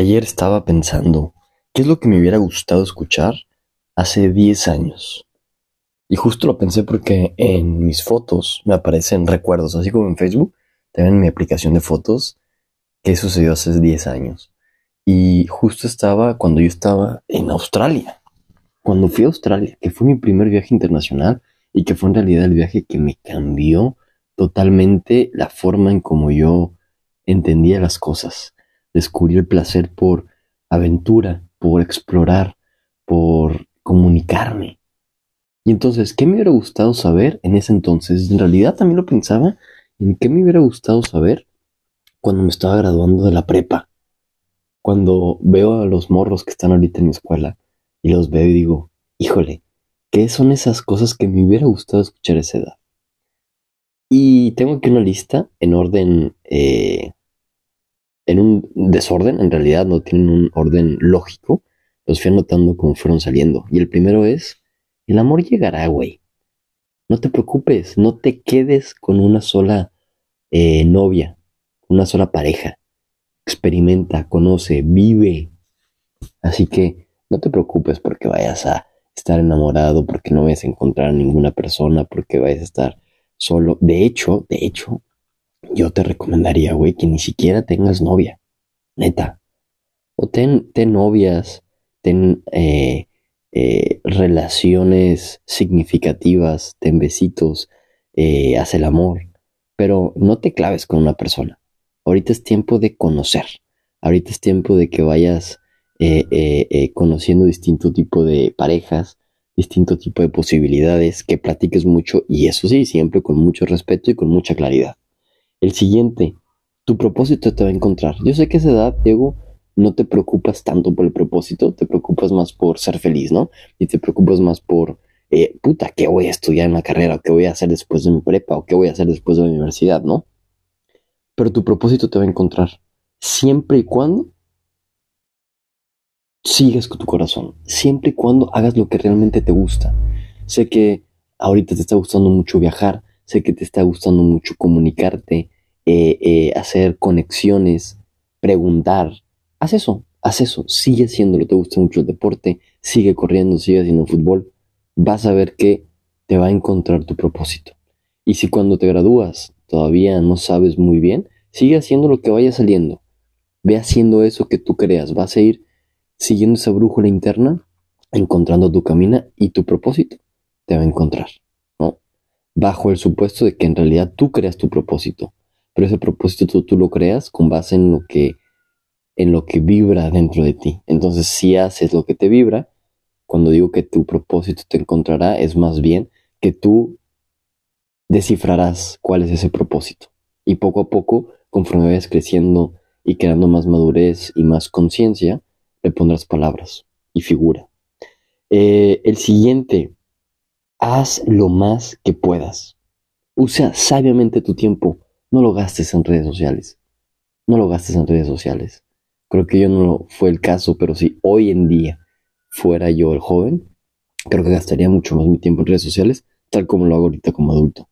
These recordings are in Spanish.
Ayer estaba pensando, ¿qué es lo que me hubiera gustado escuchar hace 10 años? Y justo lo pensé porque en mis fotos me aparecen recuerdos, así como en Facebook, también en mi aplicación de fotos, qué sucedió hace 10 años. Y justo estaba cuando yo estaba en Australia. Cuando fui a Australia, que fue mi primer viaje internacional y que fue en realidad el viaje que me cambió totalmente la forma en como yo entendía las cosas descubrí el placer por aventura, por explorar, por comunicarme. Y entonces, ¿qué me hubiera gustado saber en ese entonces? En realidad también lo pensaba en qué me hubiera gustado saber cuando me estaba graduando de la prepa. Cuando veo a los morros que están ahorita en mi escuela y los veo y digo, híjole, ¿qué son esas cosas que me hubiera gustado escuchar a esa edad? Y tengo aquí una lista en orden eh, en un desorden, en realidad no tienen un orden lógico, los fui anotando como fueron saliendo. Y el primero es, el amor llegará, güey. No te preocupes, no te quedes con una sola eh, novia, una sola pareja. Experimenta, conoce, vive. Así que no te preocupes porque vayas a estar enamorado, porque no vayas a encontrar a ninguna persona, porque vayas a estar solo. De hecho, de hecho, yo te recomendaría, güey, que ni siquiera tengas novia. Neta. O ten, ten novias, ten eh, eh, relaciones significativas, ten besitos, eh, haz el amor. Pero no te claves con una persona. Ahorita es tiempo de conocer. Ahorita es tiempo de que vayas conociendo distinto tipo de parejas, distinto tipo de posibilidades, que platiques mucho y eso sí, siempre con mucho respeto y con mucha claridad. El siguiente, tu propósito te va a encontrar. Yo sé que a esa edad, Diego, no te preocupas tanto por el propósito, te preocupas más por ser feliz, ¿no? Y te preocupas más por, eh, puta, ¿qué voy a estudiar en la carrera? ¿O qué voy a hacer después de mi prepa? ¿O qué voy a hacer después de la universidad, ¿no? Pero tu propósito te va a encontrar siempre y cuando sigas con tu corazón, siempre y cuando hagas lo que realmente te gusta. Sé que ahorita te está gustando mucho viajar, sé que te está gustando mucho comunicarte, eh, eh, hacer conexiones, preguntar. Haz eso, haz eso, sigue haciéndolo, te gusta mucho el deporte, sigue corriendo, sigue haciendo fútbol, vas a ver que te va a encontrar tu propósito. Y si cuando te gradúas todavía no sabes muy bien, sigue haciendo lo que vaya saliendo. Ve haciendo eso que tú creas, vas a ir siguiendo esa brújula interna, encontrando tu camino y tu propósito te va a encontrar bajo el supuesto de que en realidad tú creas tu propósito, pero ese propósito tú, lo creas con base en lo que en lo que vibra dentro de ti. Entonces, si haces lo que te vibra, cuando digo que tu propósito te encontrará, es más bien que tú descifrarás cuál es ese propósito. Y poco a poco, conforme vayas creciendo y creando más madurez y más conciencia, le pondrás palabras y figura. Eh, el siguiente haz lo más que puedas. Usa sabiamente tu tiempo. No lo gastes en redes sociales. No lo gastes en redes sociales. Creo que yo no fue el caso, pero si hoy en día fuera yo el joven, creo que gastaría mucho más mi tiempo en redes sociales, tal como lo hago ahorita como adulto.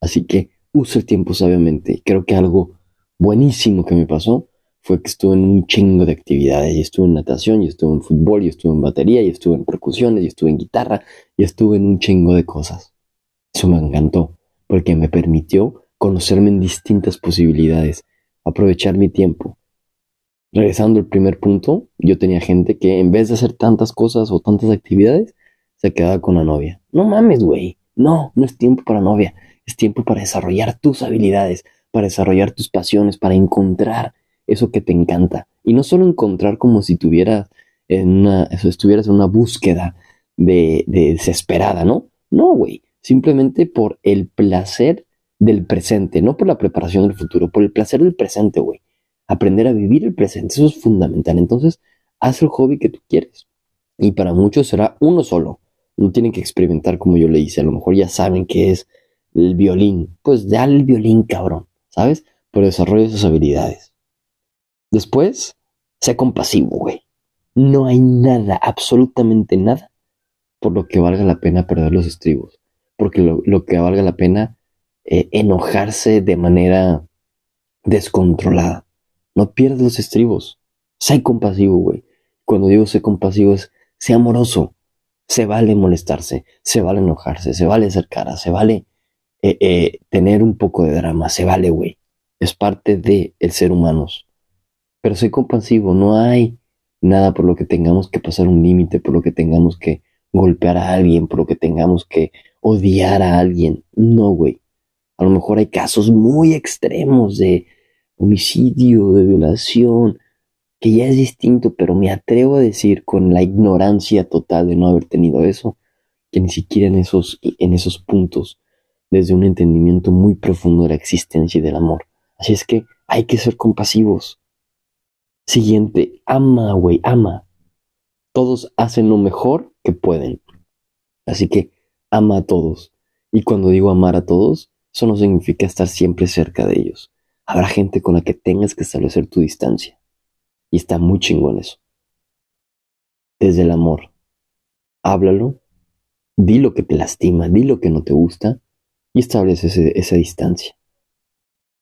Así que usa el tiempo sabiamente. Creo que algo buenísimo que me pasó fue que estuve en un chingo de actividades. Y estuve en natación, y estuve en fútbol, y estuve en batería, y estuve en percusiones, y estuve en guitarra, estuve en un chingo de cosas. Eso me encantó, porque me permitió conocerme en distintas posibilidades, aprovechar mi tiempo. Regresando al primer punto, yo tenía gente que en vez de hacer tantas cosas o tantas actividades, se quedaba con la novia. No mames, güey. No, no es tiempo para novia. Es tiempo para desarrollar tus habilidades, para desarrollar tus pasiones, para encontrar eso que te encanta. Y no solo encontrar como si tuvieras en una, estuvieras en una búsqueda de, desesperada, ¿no? No, güey. Simplemente por el placer del presente, no por la preparación del futuro, por el placer del presente, güey. Aprender a vivir el presente, eso es fundamental. Entonces, haz el hobby que tú quieres. Y para muchos será uno solo. No tienen que experimentar como yo le hice. A lo mejor ya saben que es el violín. Pues dale el violín, cabrón. ¿Sabes? Pero desarrolla esas habilidades. Después, sea compasivo, güey. No hay nada, absolutamente nada, por lo que valga la pena perder los estribos. Porque lo, que valga la pena eh, enojarse de manera descontrolada. No pierdas los estribos. Sé compasivo, güey. Cuando digo sé compasivo es, sé amoroso. Se vale molestarse, se vale enojarse, se vale ser cara, se vale eh, eh, tener un poco de drama, se vale, güey. Es parte de el ser humanos. Pero soy compasivo, no hay nada por lo que tengamos que pasar un límite, por lo que tengamos que golpear a alguien, por lo que tengamos que odiar a alguien. No, güey. A lo mejor hay casos muy extremos de homicidio, de violación, que ya es distinto, pero me atrevo a decir con la ignorancia total de no haber tenido eso, que ni siquiera en esos, en esos puntos, desde un entendimiento muy profundo de la existencia y del amor. Así es que hay que ser compasivos. Siguiente, ama, güey, ama. Todos hacen lo mejor que pueden. Así que ama a todos. Y cuando digo amar a todos, eso no significa estar siempre cerca de ellos. Habrá gente con la que tengas que establecer tu distancia. Y está muy chingón eso. Desde el amor. Háblalo. Di lo que te lastima, di lo que no te gusta y establece esa distancia.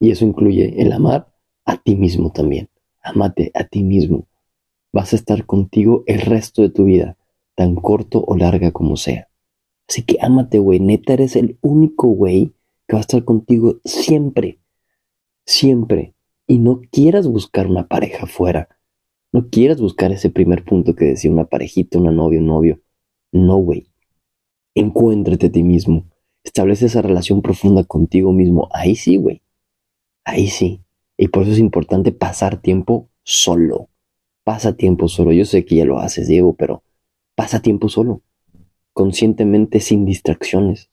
Y eso incluye el amar a ti mismo también. Amate a ti mismo. Vas a estar contigo el resto de tu vida, tan corto o larga como sea. Así que ámate, güey. Neta, eres el único güey que va a estar contigo siempre. Siempre. Y no quieras buscar una pareja fuera. No quieras buscar ese primer punto que decía una parejita, una novia, un novio. No, güey. Encuéntrate a ti mismo. Establece esa relación profunda contigo mismo. Ahí sí, güey. Ahí sí. Y por eso es importante pasar tiempo solo. Pasa tiempo solo. Yo sé que ya lo haces, Diego, pero pasa tiempo solo. Conscientemente, sin distracciones.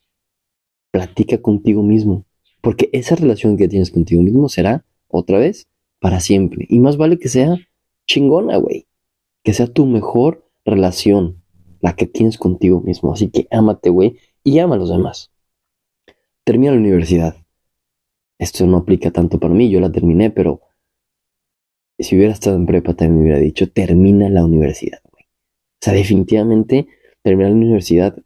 Platica contigo mismo. Porque esa relación que tienes contigo mismo será, otra vez, para siempre. Y más vale que sea chingona, güey. Que sea tu mejor relación, la que tienes contigo mismo. Así que ámate, güey, y ama a los demás. Termina la universidad. Esto no aplica tanto para mí, yo la terminé, pero si hubiera estado en prepa también me hubiera dicho, termina la universidad, sea, definitivamente terminar la universidad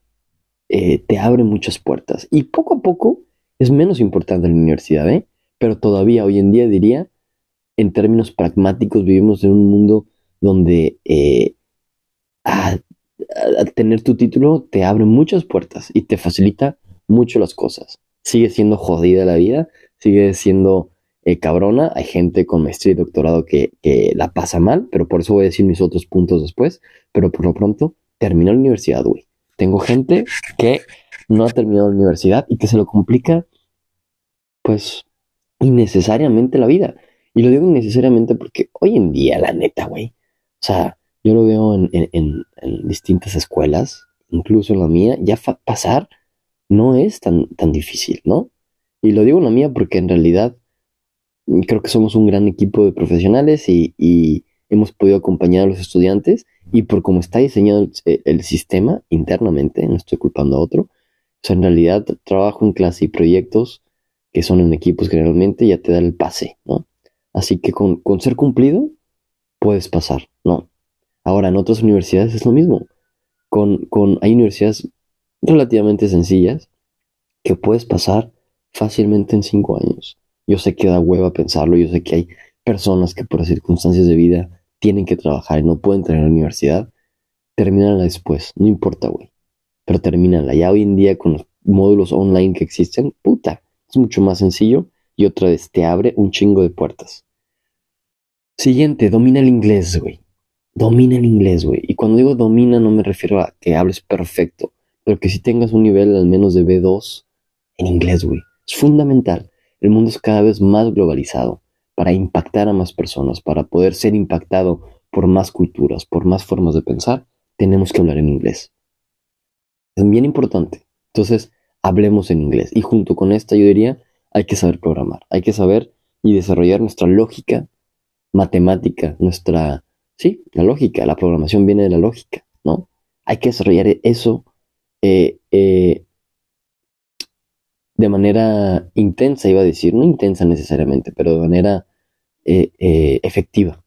eh, te abre muchas puertas. Y poco a poco es menos importante la universidad, ¿eh? Pero todavía hoy en día diría, en términos pragmáticos, vivimos en un mundo donde eh, tener tu título te abre muchas puertas y te facilita mucho las cosas. Sigue siendo jodida la vida, sigue siendo eh, cabrona. Hay gente con maestría y doctorado que, la pasa mal, pero por eso voy a decir mis otros puntos después. Pero por lo pronto, terminó la universidad, güey. Tengo gente que no ha terminado la universidad y que se lo complica, pues, innecesariamente la vida. Y lo digo innecesariamente porque hoy en día, la neta, güey. O sea, yo lo veo en, en, distintas escuelas, incluso en la mía, ya pasar no es tan, tan difícil, ¿no? Y lo digo en la mía porque en realidad creo que somos un gran equipo de profesionales y, hemos podido acompañar a los estudiantes y por cómo está diseñado el, el, sistema internamente, no estoy culpando a otro, o sea, en realidad trabajo en clase y proyectos que son en equipos generalmente ya te da el pase, ¿no? Así que con, con ser cumplido puedes pasar, ¿no? Ahora, en otras universidades es lo mismo. Con, con, hay universidades relativamente sencillas que puedes pasar fácilmente en cinco años. Yo sé que da hueva pensarlo, yo sé que hay personas que por circunstancias de vida tienen que trabajar y no pueden tener la universidad. Termínala después, no importa, güey. Pero termínala. Ya hoy en día con los módulos online que existen, puta, es mucho más sencillo y otra vez te abre un chingo de puertas. Siguiente, domina el inglés, güey. Domina el inglés, güey. Y cuando digo domina no me refiero a que hables perfecto, pero que si tengas un nivel al menos de B2 en inglés, güey. Es fundamental. El mundo es cada vez más globalizado para impactar a más personas, para poder ser impactado por más culturas, por más formas de pensar, tenemos que hablar en inglés. Es bien importante. Entonces, hablemos en inglés. Y junto con esta, yo diría, hay que saber programar, hay que saber y desarrollar nuestra lógica matemática, nuestra, sí, la lógica, la programación viene de la lógica, ¿no? Hay que desarrollar eso eh, eh, de manera intensa, iba a decir, no intensa necesariamente, pero de manera eh, efectiva,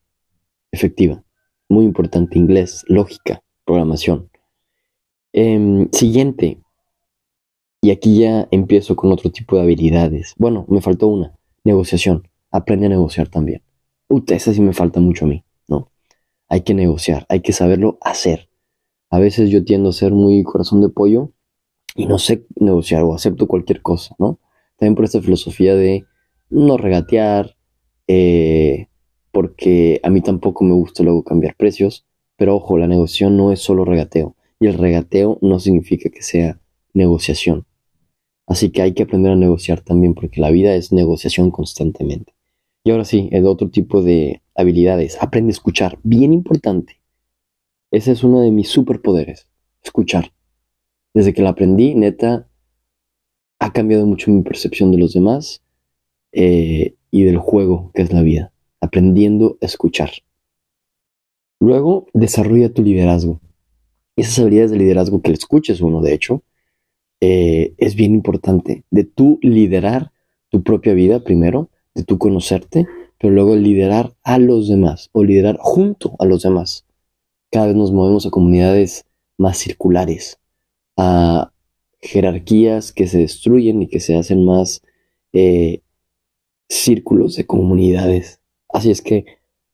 efectiva. Muy importante, inglés, lógica, programación. Em, siguiente, y aquí ya empiezo con otro tipo de habilidades. Bueno, me faltó una, negociación. Aprende a negociar también. Uy, esa sí me falta mucho a mí, ¿no? hay que negociar, hay que saberlo hacer. A veces yo tiendo a ser muy corazón de pollo y no sé negociar o acepto cualquier cosa, ¿no? También por esta filosofía de no regatear, eh, porque a mí tampoco me gusta luego cambiar precios, pero ojo, la negociación no es solo regateo y el regateo no significa que sea negociación. Así que hay que aprender a negociar también porque la vida es negociación constantemente. Y ahora sí, el otro tipo de habilidades. Aprende a escuchar. Bien importante. Ese es uno de mis superpoderes. Escuchar. Desde que la aprendí, neta, ha cambiado mucho mi percepción de los demás eh, y del juego que es la vida. Aprendiendo a escuchar. Luego, desarrolla tu liderazgo. Esas habilidades de liderazgo que le escuches uno, de hecho, eh, es bien importante. De tú liderar tu propia vida primero, de tú conocerte, pero luego liderar a los demás o liderar junto a los demás. Cada vez nos movemos a comunidades más circulares, a jerarquías que se destruyen y que se hacen más eh, círculos de comunidades. Así es que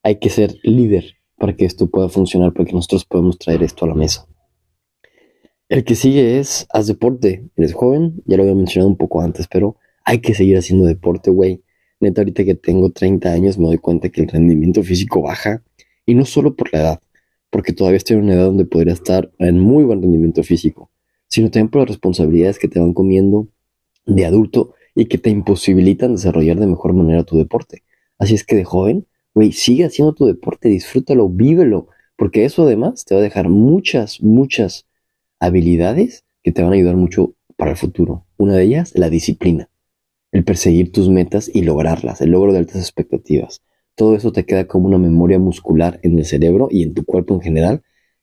hay que ser líder para que esto pueda funcionar, para que nosotros podamos traer esto a la mesa. El que sigue es, haz deporte. Eres joven, ya lo había mencionado un poco antes, pero hay que seguir haciendo deporte, güey. Neta, ahorita que tengo 30 años me doy cuenta que el rendimiento físico baja. Y no solo por la edad, porque todavía estoy en una edad donde podría estar en muy buen rendimiento físico, sino también por las responsabilidades que te van comiendo de adulto y que te imposibilitan desarrollar de mejor manera tu deporte. Así es que de joven, güey, sigue haciendo tu deporte, disfrútalo, vívelo, porque eso además te va a dejar muchas, muchas habilidades que te van a ayudar mucho para el futuro. Una de ellas, la disciplina, el perseguir tus metas y lograrlas, el logro de altas expectativas. Todo eso te queda como una memoria muscular en el cerebro y en tu cuerpo en general,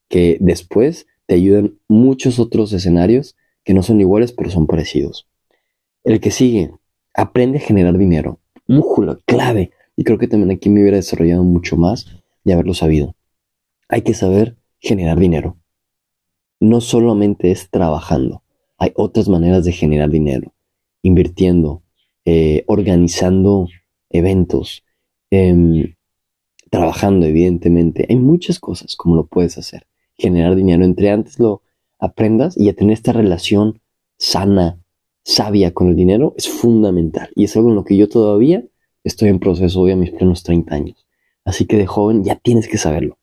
que después te ayudan muchos otros escenarios que no son iguales pero son parecidos. El que sigue, aprende a generar dinero. Mújula, clave. Y creo que también aquí me hubiera desarrollado mucho más de haberlo sabido. Hay que saber generar dinero no solamente es trabajando, hay otras maneras de generar dinero, invirtiendo, eh, organizando eventos, em, trabajando evidentemente. Hay muchas cosas como lo puedes hacer. Generar dinero entre antes lo aprendas y a tener esta relación sana, sabia con el dinero es fundamental. Y es algo en lo que yo todavía estoy en proceso hoy a mis plenos 30 años. Así que de joven ya tienes que saberlo.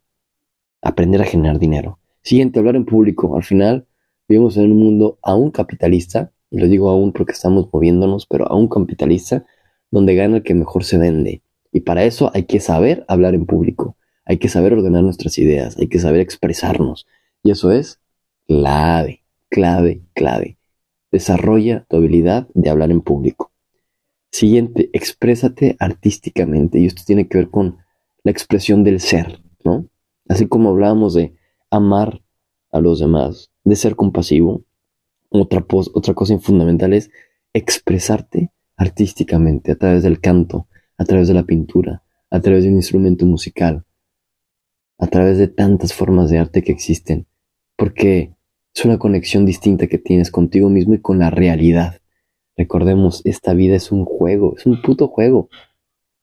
Aprender a generar dinero. Siguiente, hablar en público. Al final, vivimos en un mundo aún capitalista, y lo digo aún porque estamos moviéndonos, pero aún capitalista, donde gana el que mejor se vende. Y para eso hay que saber hablar en público, hay que saber ordenar nuestras ideas, hay que saber expresarnos. Y eso es clave, clave, clave. Desarrolla tu habilidad de hablar en público. Siguiente, exprésate artísticamente. Y esto tiene que ver con la expresión del ser, ¿no? Así como hablábamos de amar a los demás, de ser compasivo. Otra, otra cosa fundamental es expresarte artísticamente a través del canto, a través de la pintura, a través de un instrumento musical, a través de tantas formas de arte que existen, porque es una conexión distinta que tienes contigo mismo y con la realidad. Recordemos, esta vida es un juego, es un puto juego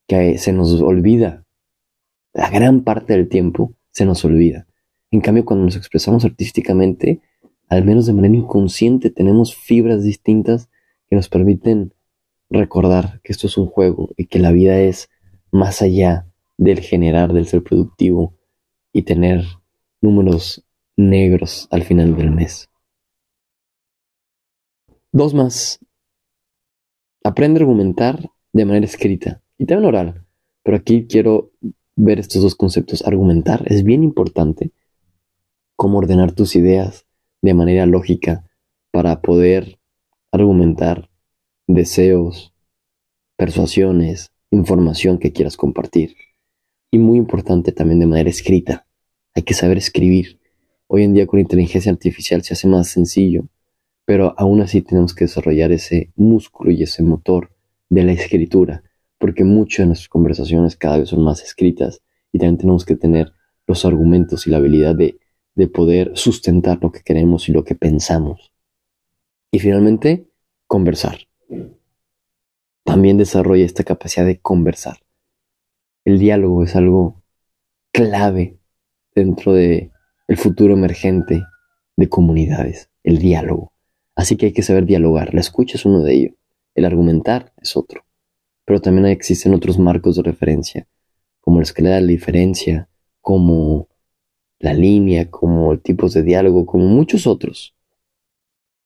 que se nos olvida. La gran parte del tiempo se nos olvida. En cambio, cuando nos expresamos artísticamente, al menos de manera inconsciente, tenemos fibras distintas que nos permiten recordar que esto es un juego y que la vida es más allá del generar, del ser productivo y tener números negros al final del mes. Dos más. Aprende a argumentar de manera escrita y también oral. Pero aquí quiero ver estos dos conceptos. Argumentar es bien importante cómo ordenar tus ideas de manera lógica para poder argumentar deseos, persuasiones, información que quieras compartir. Y muy importante también de manera escrita. Hay que saber escribir. Hoy en día con inteligencia artificial se hace más sencillo, pero aún así tenemos que desarrollar ese músculo y ese motor de la escritura, porque muchas de nuestras conversaciones cada vez son más escritas y también tenemos que tener los argumentos y la habilidad de de poder sustentar lo que queremos y lo que pensamos. Y finalmente, conversar. También desarrolla esta capacidad de conversar. El diálogo es algo clave dentro de el futuro emergente de comunidades, el diálogo. Así que hay que saber dialogar. La escucha es uno de ellos. El argumentar es otro. Pero también existen otros marcos de referencia, como la escalera de la diferencia, como la línea, como tipos de diálogo, como muchos otros,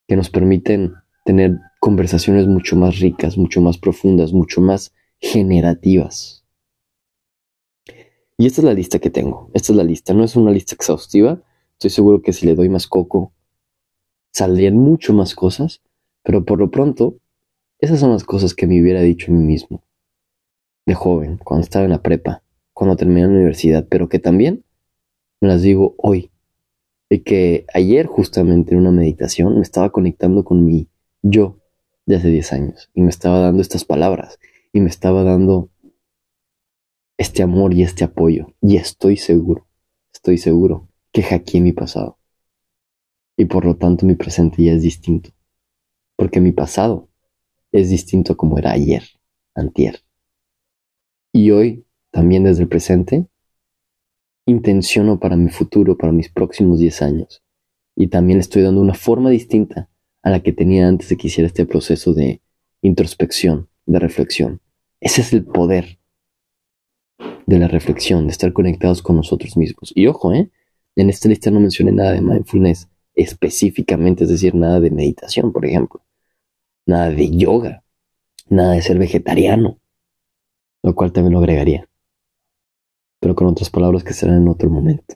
que nos permiten tener conversaciones mucho más ricas, mucho más profundas, mucho más generativas. Y esta es la lista que tengo. Esta es la lista. No es una lista exhaustiva. Estoy seguro que si le doy más coco, saldrían mucho más cosas. Pero por lo pronto, esas son las cosas que me hubiera dicho a mí mismo. De joven, cuando estaba en la prepa, cuando terminé la universidad. Pero que también me las digo hoy. Y que ayer justamente en una meditación me estaba conectando con mi yo de hace 10 años. Y me estaba dando estas palabras. Y me estaba dando este amor y este apoyo. Y estoy seguro, estoy seguro que hackeé mi pasado. Y por lo tanto mi presente ya es distinto. Porque mi pasado es distinto como era ayer, antier. Y hoy, también desde el presente, intenciono para mi futuro, para mis próximos 10 años. Y también estoy dando una forma distinta a la que tenía antes de que hiciera este proceso de introspección, de reflexión. Ese es el poder de la reflexión, de estar conectados con nosotros mismos. Y ojo, ¿eh? en esta lista no mencioné nada de mindfulness específicamente, es decir, nada de meditación, por ejemplo, nada de yoga, nada de ser vegetariano, lo cual también lo agregaría, pero con otras palabras que serán en otro momento.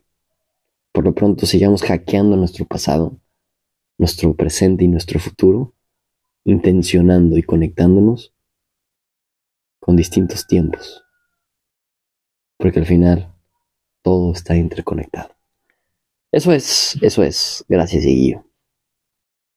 Por lo pronto, sigamos hackeando nuestro pasado, nuestro presente y nuestro futuro, intencionando y conectándonos con distintos tiempos porque al final todo está interconectado. Eso es, eso es. Gracias, Guillo.